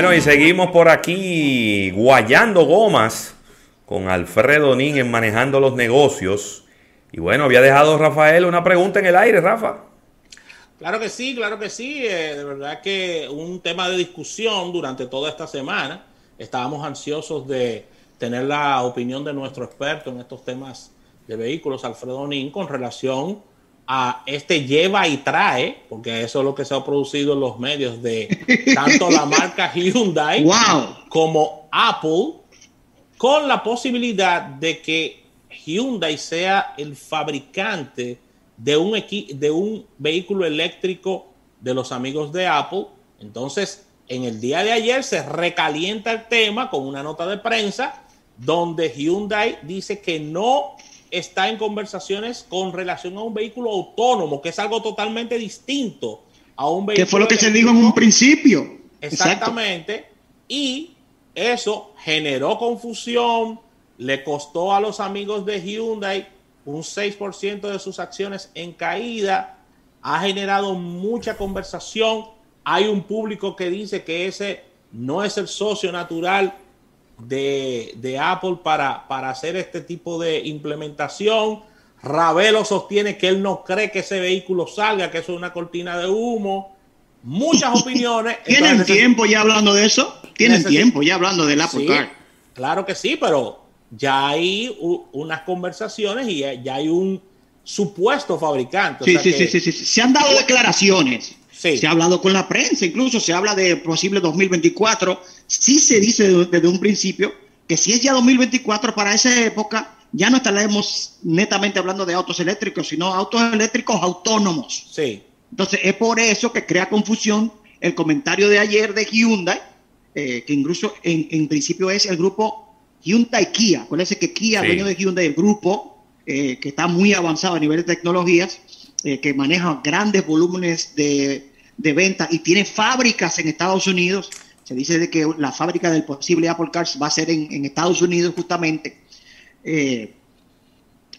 Bueno, y seguimos por aquí guayando gomas con Alfredo Nin en manejando los negocios. Y bueno, había dejado Rafael una pregunta en el aire, Rafa. Claro que sí, claro que sí. Eh, de verdad que un tema de discusión durante toda esta semana. Estábamos ansiosos de tener la opinión de nuestro experto en estos temas de vehículos, Alfredo Nin, con relación a este lleva y trae, porque eso es lo que se ha producido en los medios de tanto la marca Hyundai como Apple, con la posibilidad de que Hyundai sea el fabricante de un, de un vehículo eléctrico de los amigos de Apple. Entonces, en el día de ayer se recalienta el tema con una nota de prensa donde Hyundai dice que no está en conversaciones con relación a un vehículo autónomo, que es algo totalmente distinto a un vehículo. Que fue lo que se dijo en un principio. Exactamente. Y eso generó confusión, le costó a los amigos de Hyundai un 6% de sus acciones en caída, ha generado mucha conversación. Hay un público que dice que ese no es el socio natural de, Apple para, para hacer este tipo de implementación. Ravelo sostiene que él no cree que ese vehículo salga, que eso es una cortina de humo. Muchas opiniones. ¿Tienen tiempo ya hablando de eso? ¿Tienen tiempo ya hablando del Apple Car? Claro que sí, pero ya hay unas conversaciones y ya hay un supuesto fabricante. Sí, sí, sí, sí, sí, Se han dado declaraciones. Se ha hablado con la prensa, incluso se habla de posible 2024. Sí se dice desde un principio que si es ya 2024, para esa época ya no estaremos netamente hablando de autos eléctricos, sino autos eléctricos autónomos. Sí. Entonces es por eso que crea confusión el comentario de ayer de Hyundai, eh, que incluso en, principio es el grupo Hyundai Kia. Acuérdense que Kia, dueño de Hyundai, el grupo eh, que está muy avanzado a nivel de tecnologías, eh, que maneja grandes volúmenes de, de venta y tiene fábricas en Estados Unidos. Se dice de que la fábrica del posible Apple Cars va a ser en, Estados Unidos justamente. Eh,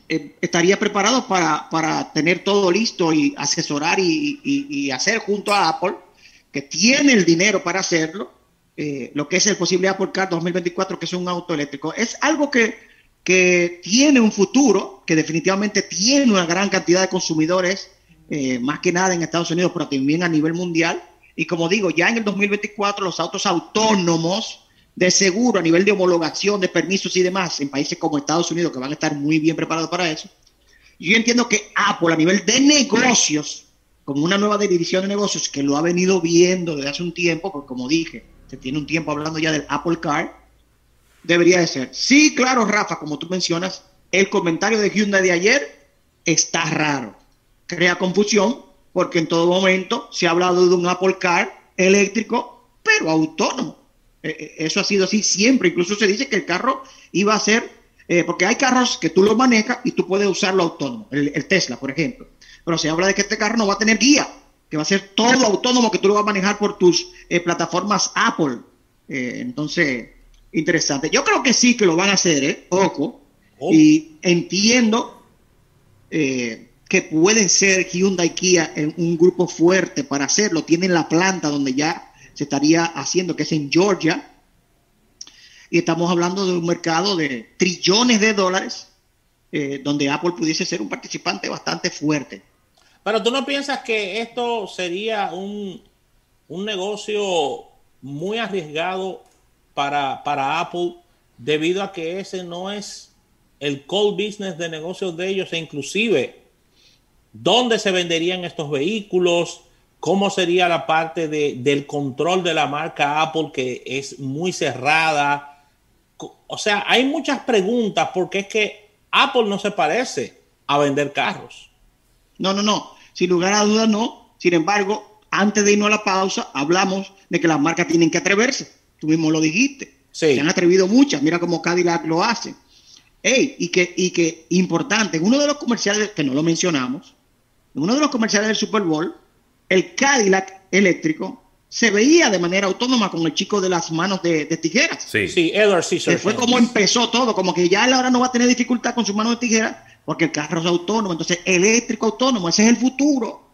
eh, estaría preparado para, tener todo listo y asesorar y, hacer junto a Apple, que tiene el dinero para hacerlo, lo que es el posible Apple Car 2024, que es un auto eléctrico. Es algo que, que tiene un futuro, que definitivamente tiene una gran cantidad de consumidores, eh, más que nada en Estados Unidos, pero también a nivel mundial. Y como digo, ya en el 2024 los autos autónomos de seguro a nivel de homologación, de permisos y demás, en países como Estados Unidos, que van a estar muy bien preparados para eso, yo entiendo que Apple a nivel de negocios, como una nueva división de negocios que lo ha venido viendo desde hace un tiempo, porque como dije, se tiene un tiempo hablando ya del Apple Car, debería de ser. Sí, claro, Rafa, como tú mencionas, el comentario de Hyundai de ayer está raro. Crea confusión porque en todo momento se ha hablado de un Apple Car eléctrico, pero autónomo. Eh, eh, eso ha sido así siempre. Incluso se dice que el carro iba a ser, eh, porque hay carros que tú lo manejas y tú puedes usarlo autónomo, el, Tesla, por ejemplo. Pero se habla de que este carro no va a tener guía, que va a ser todo autónomo, que tú lo vas a manejar por tus plataformas Apple. entonces, interesante. Yo creo que sí que lo van a hacer, ¿eh? Ojo. Oh. Y entiendo eh, que pueden ser Hyundai Kia en un grupo fuerte para hacerlo. Tienen la planta donde ya se estaría haciendo, que es en Georgia. Y estamos hablando de un mercado de trillones de dólares, eh, donde Apple pudiese ser un participante bastante fuerte. Pero tú no piensas que esto sería un, un negocio muy arriesgado para, para Apple debido a que ese no es el core business de negocios de ellos e inclusive dónde se venderían estos vehículos, cómo sería la parte de, del control de la marca Apple que es muy cerrada. O sea, hay muchas preguntas porque es que Apple no se parece a vender carros. No, no, no. Sin lugar a dudas, no. Sin embargo, antes de irnos a la pausa, hablamos de que las marcas tienen que atreverse. Tú mismo lo dijiste. Se han atrevido muchas. Mira cómo Cadillac lo hace. Ey, y que, y que importante, en uno de los comerciales, que no lo mencionamos, en uno de los comerciales del Super Bowl, el Cadillac eléctrico se veía de manera autónoma con el chico de las manos de, tijeras. Sí, sí, Edward Caesar. fue como empezó todo, como que ya él ahora no va a tener dificultad con sus manos de tijeras porque el carro es autónomo. Entonces, eléctrico autónomo, ese es el futuro.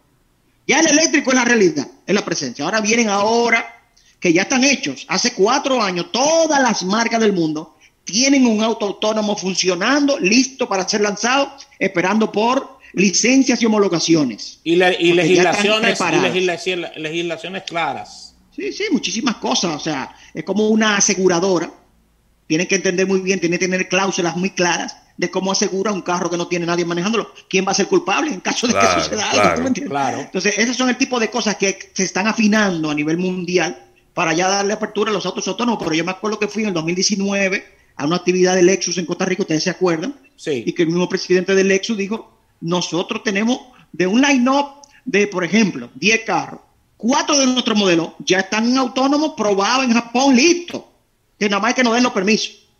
Ya el eléctrico es la realidad, es la presencia. Ahora vienen ahora que ya están hechos. Hace cuatro años, todas las marcas del mundo tienen un auto autónomo funcionando, listo para ser lanzado, esperando por licencias y homologaciones. Y, legislaciones, legislaciones claras. Sí, sí, muchísimas cosas. O sea, es como una aseguradora. Tienen que entender muy bien, tienen que tener cláusulas muy claras de cómo asegura un carro que no tiene nadie manejándolo. ¿Quién va a ser culpable en caso de que suceda algo? Claro, Entonces, esos son el tipo de cosas que se están afinando a nivel mundial para ya darle apertura a los autos autónomos. Pero yo me acuerdo que fui en el 2019 a una actividad de Lexus en Costa Rica, ustedes se acuerdan, sí. y que el mismo presidente de Lexus dijo, nosotros tenemos de un line-up de, por ejemplo, 10 carros, cuatro de nuestros modelos ya están autónomos probados en Japón, listo, que nada más hay que nos den los permisos.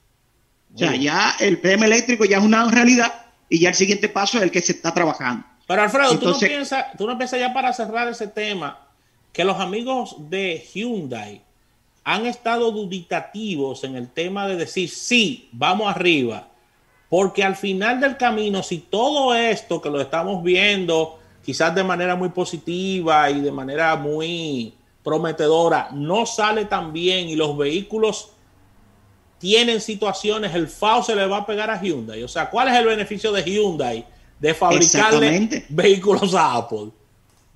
O sea, ya el PM eléctrico ya es una realidad y ya el siguiente paso es el que se está trabajando. Pero Alfredo, ¿tú, no piensas, tú no piensas ya para cerrar ese tema que los amigos de Hyundai han estado duditativos en el tema de decir sí, vamos arriba, porque al final del camino, si todo esto que lo estamos viendo, quizás de manera muy positiva y de manera muy prometedora, no sale tan bien y los vehículos tienen situaciones, el FAO se le va a pegar a Hyundai. O sea, ¿cuál es el beneficio de Hyundai de fabricarle vehículos a Apple?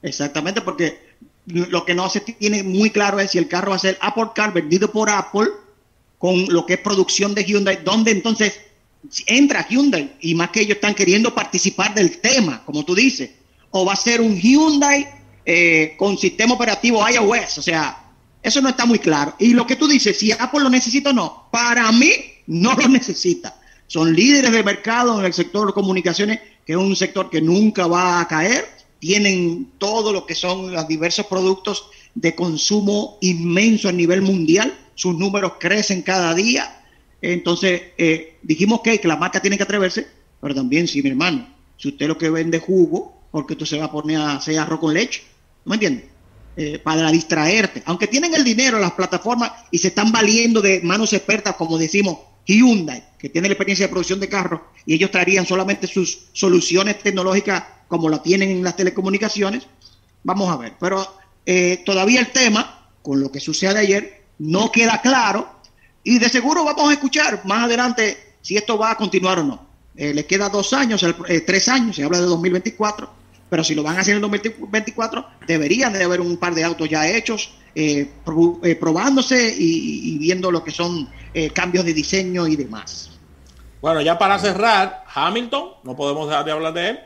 Exactamente, porque lo que no se tiene muy claro es si el carro va a ser Apple Car vendido por Apple con lo que es producción de Hyundai, donde entonces entra Hyundai y más que ellos están queriendo participar del tema, como tú dices, o va a ser un Hyundai eh, con sistema operativo iOS, o sea, eso no está muy claro. Y lo que tú dices, si Apple lo necesita o no, para mí no lo necesita. Son líderes de mercado en el sector de comunicaciones, que es un sector que nunca va a caer. Tienen todo lo que son los diversos productos de consumo inmenso a nivel mundial. Sus números crecen cada día. Entonces, eh, dijimos que, que la marca tiene que atreverse, pero también, si mi hermano, si usted lo que vende jugo, porque usted se va a poner a hacer arroz con leche. ¿No me entiende? Eh, para distraerte. Aunque tienen el dinero, las plataformas, y se están valiendo de manos expertas, como decimos, Hyundai, que tiene la experiencia de producción de carros, y ellos traerían solamente sus soluciones tecnológicas como la tienen en las telecomunicaciones. Vamos a ver. Pero eh, todavía el tema, con lo que sucede ayer, no queda claro. Y de seguro vamos a escuchar más adelante si esto va a continuar o no. Eh, le queda dos años, tres años, se habla de 2024 pero si lo van a hacer en el 2024, deberían de haber un par de autos ya hechos, eh, eh, probándose y, viendo lo que son eh, cambios de diseño y demás. Bueno, ya para cerrar, Hamilton, no podemos dejar de hablar de él.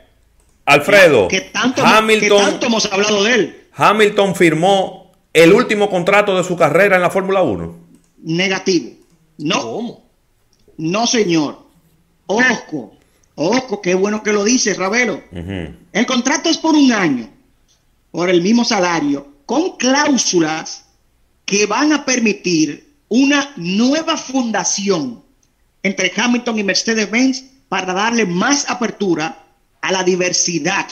Alfredo, ¿qué tanto, Hamilton, tanto hemos hablado de él? Hamilton firmó el último contrato de su carrera en la Fórmula 1. Negativo. No. ¿Cómo? No, señor. Ojo, Ojo, qué bueno que lo dice, Ravelo. El contrato es por un año, por el mismo salario, con cláusulas que van a permitir una nueva fundación entre Hamilton y Mercedes-Benz para darle más apertura a la diversidad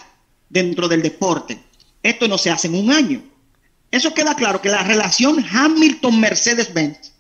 dentro del deporte. Esto no se hace en un año. Eso queda claro que la relación Hamilton-Mercedes-Benz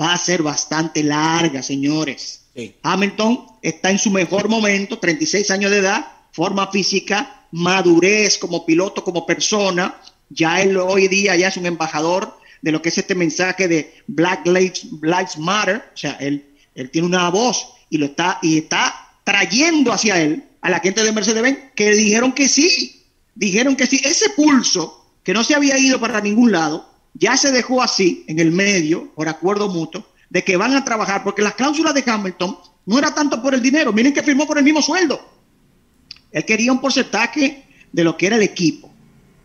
va a ser bastante larga, señores. Hamilton está en su mejor momento, 36 años de edad, forma física, madurez como piloto, como persona. Ya él hoy día ya es un embajador de lo que es este mensaje de Black Lives, Matter. O sea, él, él tiene una voz y lo está, y está trayendo hacia él a la gente de Mercedes-Benz que dijeron que sí, dijeron que sí. Ese pulso que no se había ido para ningún lado, ya se dejó así en el medio, por acuerdo mutuo, de que van a trabajar, porque las cláusulas de Hamilton no era tanto por el dinero, miren que firmó por el mismo sueldo. Él quería un porcentaje de lo que era el equipo.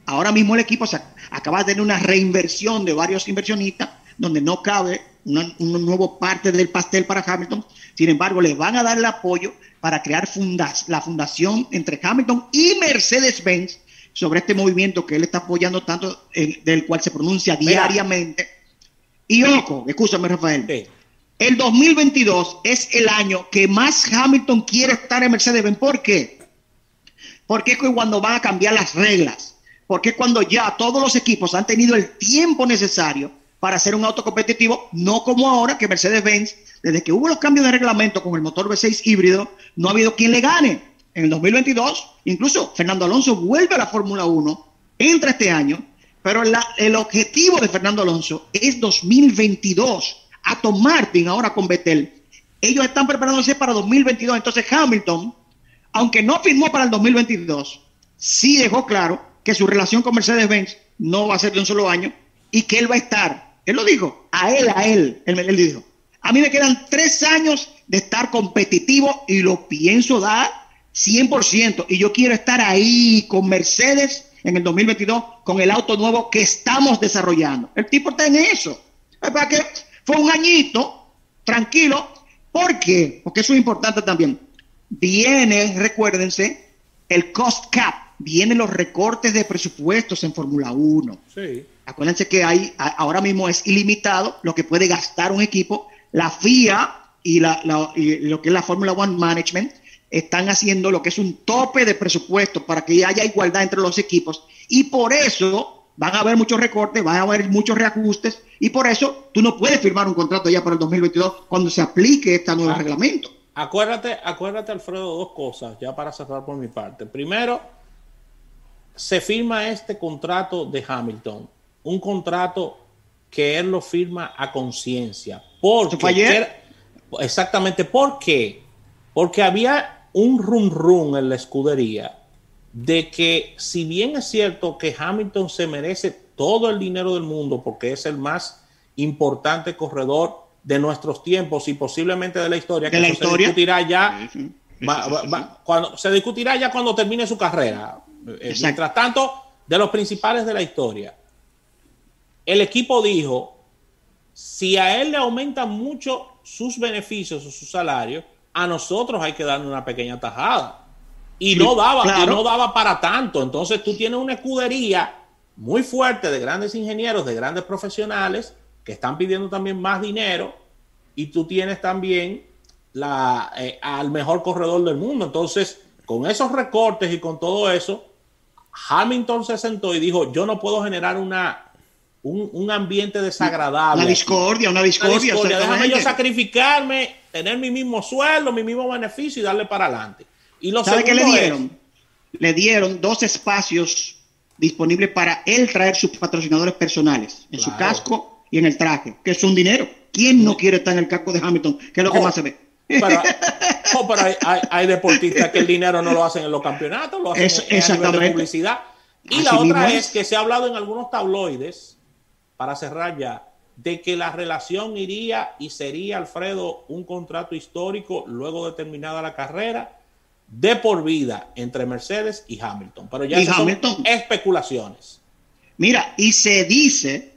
Ahora mismo el equipo se acaba de tener una reinversión de varios inversionistas donde no cabe una, nueva parte del pastel para Hamilton. Sin embargo, le van a dar el apoyo para crear la fundación entre Hamilton y Mercedes-Benz sobre este movimiento que él está apoyando tanto, del cual se pronuncia diariamente y ojo, escúchame Rafael, el 2022 es el año que más Hamilton quiere estar en Mercedes-Benz. ¿Por qué? Porque es cuando van a cambiar las reglas. Porque es cuando ya todos los equipos han tenido el tiempo necesario para hacer un auto competitivo, no como ahora que Mercedes-Benz, desde que hubo los cambios de reglamento con el motor V6 híbrido, no ha habido quien le gane. En el 2022, incluso Fernando Alonso vuelve a la Fórmula 1, entra este año Pero el objetivo de Fernando Alonso es 2022. Aston Martin ahora con Vettel. Ellos están preparándose para 2022. Entonces Hamilton, aunque no firmó para el 2022, sí dejó claro que su relación con Mercedes-Benz no va a ser de un solo año y que él va a estar. Él lo dijo, a él, a él, él, él dijo. A mí me quedan tres años de estar competitivo y lo pienso dar 100%. Y yo quiero estar ahí con Mercedes en el 2022 con el auto nuevo que estamos desarrollando. El tipo está en eso. Para que fue un añito, tranquilo. ¿Por qué? Porque eso es importante también. Viene, recuérdense, el cost cap, vienen los recortes de presupuestos en Fórmula 1. Sí. Acuérdense que hay, ahora mismo es ilimitado lo que puede gastar un equipo. La FIA y, lo que es la Fórmula One Management están haciendo lo que es un tope de presupuesto para que haya igualdad entre los equipos. Y por eso van a haber muchos recortes, van a haber muchos reajustes. Y por eso tú no puedes firmar un contrato ya para el 2022 cuando se aplique este nuevo ah. reglamento. Acuérdate, acuérdate, Alfredo, dos cosas, ya para cerrar por mi parte. Primero, se firma este contrato de Hamilton, un contrato que él lo firma a conciencia. Porque ayer? exactamente, ¿por qué? Porque había un rum rum en la escudería de que si bien es cierto que Hamilton se merece todo el dinero del mundo porque es el más importante corredor de nuestros tiempos y posiblemente de la historia, que se discutirá ya, cuando, se discutirá ya cuando termine su carrera. Eh, mientras tanto, de los principales de la historia, el equipo dijo, si a él le aumentan mucho sus beneficios o su salario, a nosotros hay que darle una pequeña tajada. Y no daba, y no daba para tanto. Entonces tú tienes una escudería muy fuerte de grandes ingenieros, de grandes profesionales, que están pidiendo también más dinero y tú tienes también la, eh, al mejor corredor del mundo. Entonces, con esos recortes y con todo eso, Hamilton se sentó y dijo, yo no puedo generar una, un, ambiente desagradable. Una discordia, una discordia. Déjame yo sacrificarme, tener mi mismo sueldo, mi mismo beneficio y darle para adelante. Y lo ¿Sabe qué le dieron? Le dieron dos espacios disponibles para él traer sus patrocinadores personales, en su casco y en el traje, que es un dinero. ¿Quién no quiere estar en el casco de Hamilton? Que es lo que más se ve. Oh, pero, hay, deportistas que el dinero no lo hacen en los campeonatos, lo hacen en, de publicidad. Y la otra es. que se ha hablado en algunos tabloides, para cerrar ya, de que la relación iría y sería, Alfredo, un contrato histórico luego de terminada la carrera de por vida entre Mercedes y Hamilton. Pero ya son especulaciones. Mira, y se dice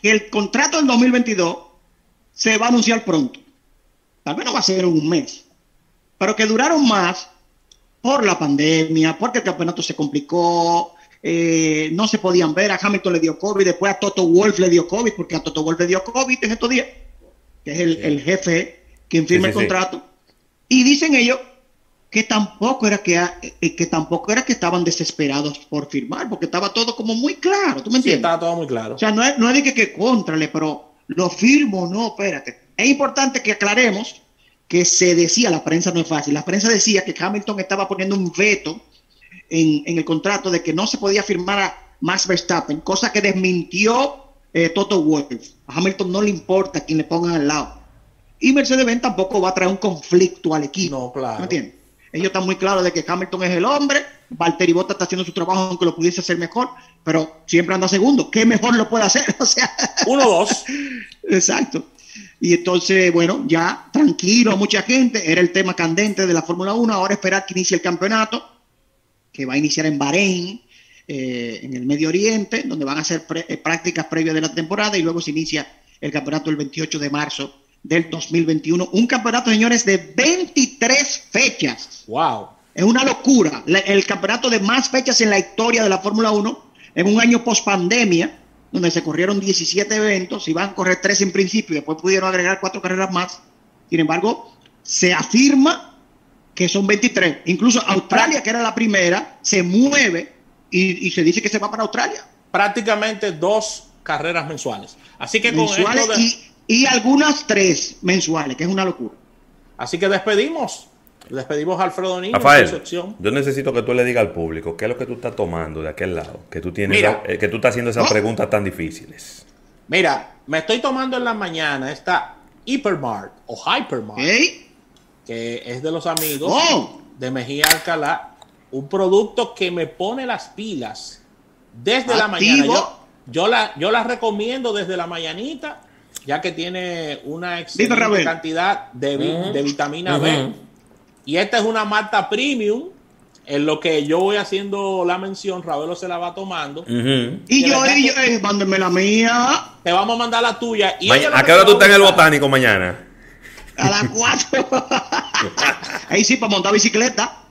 que el contrato del 2022 se va a anunciar pronto. Tal vez no va a ser en un mes, pero que duraron más por la pandemia, porque el campeonato se complicó, eh, no se podían ver, a Hamilton le dio COVID, después a Toto Wolf le dio COVID, porque a Toto Wolf le dio COVID en estos días, que es el, jefe quien firma el contrato. Y dicen ellos que tampoco era que, eh, que tampoco era que estaban desesperados por firmar, porque estaba todo como muy claro, ¿tú me entiendes? estaba todo muy claro. O sea, no es, no es de que, que contrale, pero lo firmo, no, espérate. Es importante que aclaremos que se decía, la prensa no es fácil, la prensa decía que Hamilton estaba poniendo un veto en, el contrato de que no se podía firmar a Max Verstappen, cosa que desmintió eh, Toto Wolff. A Hamilton no le importa quien le pongan al lado. Y Mercedes-Benz tampoco va a traer un conflicto al equipo. No, claro. ¿Me entiendes? Ellos están muy claros de que Hamilton es el hombre, Valtteri Bottas está haciendo su trabajo aunque lo pudiese hacer mejor, pero siempre anda segundo. ¿Qué mejor lo puede hacer? O sea, uno dos. Exacto. Y entonces, bueno, ya tranquilo, mucha gente, era el tema candente de la Fórmula 1, ahora esperar que inicie el campeonato, que va a iniciar en Bahrein, eh, en el Medio Oriente, donde van a hacer eh, prácticas previas de la temporada y luego se inicia el campeonato el 28 de marzo del 2021. Un campeonato, señores, de 23 fechas. ¡Wow! Es una locura. el campeonato de más fechas en la historia de la Fórmula 1, en un año post pandemia, donde se corrieron 17 eventos, iban a correr 3 en principio, y después pudieron agregar 4 carreras más. Sin embargo, se afirma que son 23. Incluso Australia, que era la primera, se mueve y, se dice que se va para Australia. Prácticamente dos carreras mensuales. Así que mensuales y, y algunas tres mensuales, que es una locura. Así que despedimos Despedimos a Alfredo Niño. Rafael, yo necesito que tú le digas al público qué es lo que tú estás tomando de aquel lado, que tú tienes, eh, que tú estás haciendo esas preguntas tan difíciles. Mira, me estoy tomando en la mañana esta Hypermart o Hypermart, que es de los amigos oh. de Mejía Alcalá, un producto que me pone las pilas desde la mañana. Yo, la, yo la recomiendo desde la mañanita, ya que tiene una excelente cantidad de, de vitamina B y esta es una Marta Premium. En lo que yo voy haciendo la mención, Ravelo se la va tomando. Y yo, y yo, eh, mándenme la mía. Te vamos a mandar la tuya. Y ¿A qué hora tú estás en el botánico mañana? A las 4. Ahí sí, para montar bicicleta.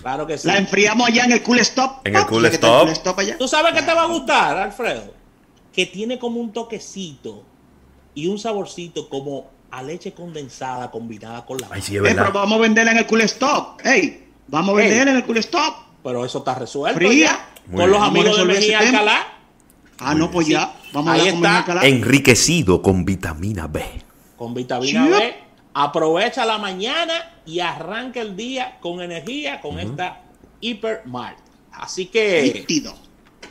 Claro que sí. La enfriamos allá en el Cool Stop. En el Cool Stop. ¿Tú sabes qué te va a gustar, Alfredo? Que tiene como un toquecito y un saborcito como a leche condensada combinada con la Ay, sí, pero vamos a venderla en el cool stop. Ey, vamos a venderla en el cool stop. Pero eso está resuelto. Fría. Con los amigos de Mejía Alcalá. Ah, no, pues ya. Vamos Ahí a. Enriquecido con vitamina B. Con vitamina B. Aprovecha la mañana y arranca el día con energía con esta Hypermart. Así que. Nítido.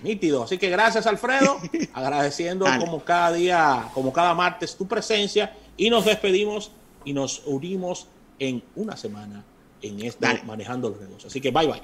Nítido. Así que gracias, Alfredo. agradeciendo como cada día, como cada martes, tu presencia y nos despedimos y nos unimos en una semana en esta Manejando los Negocios. Así que bye bye.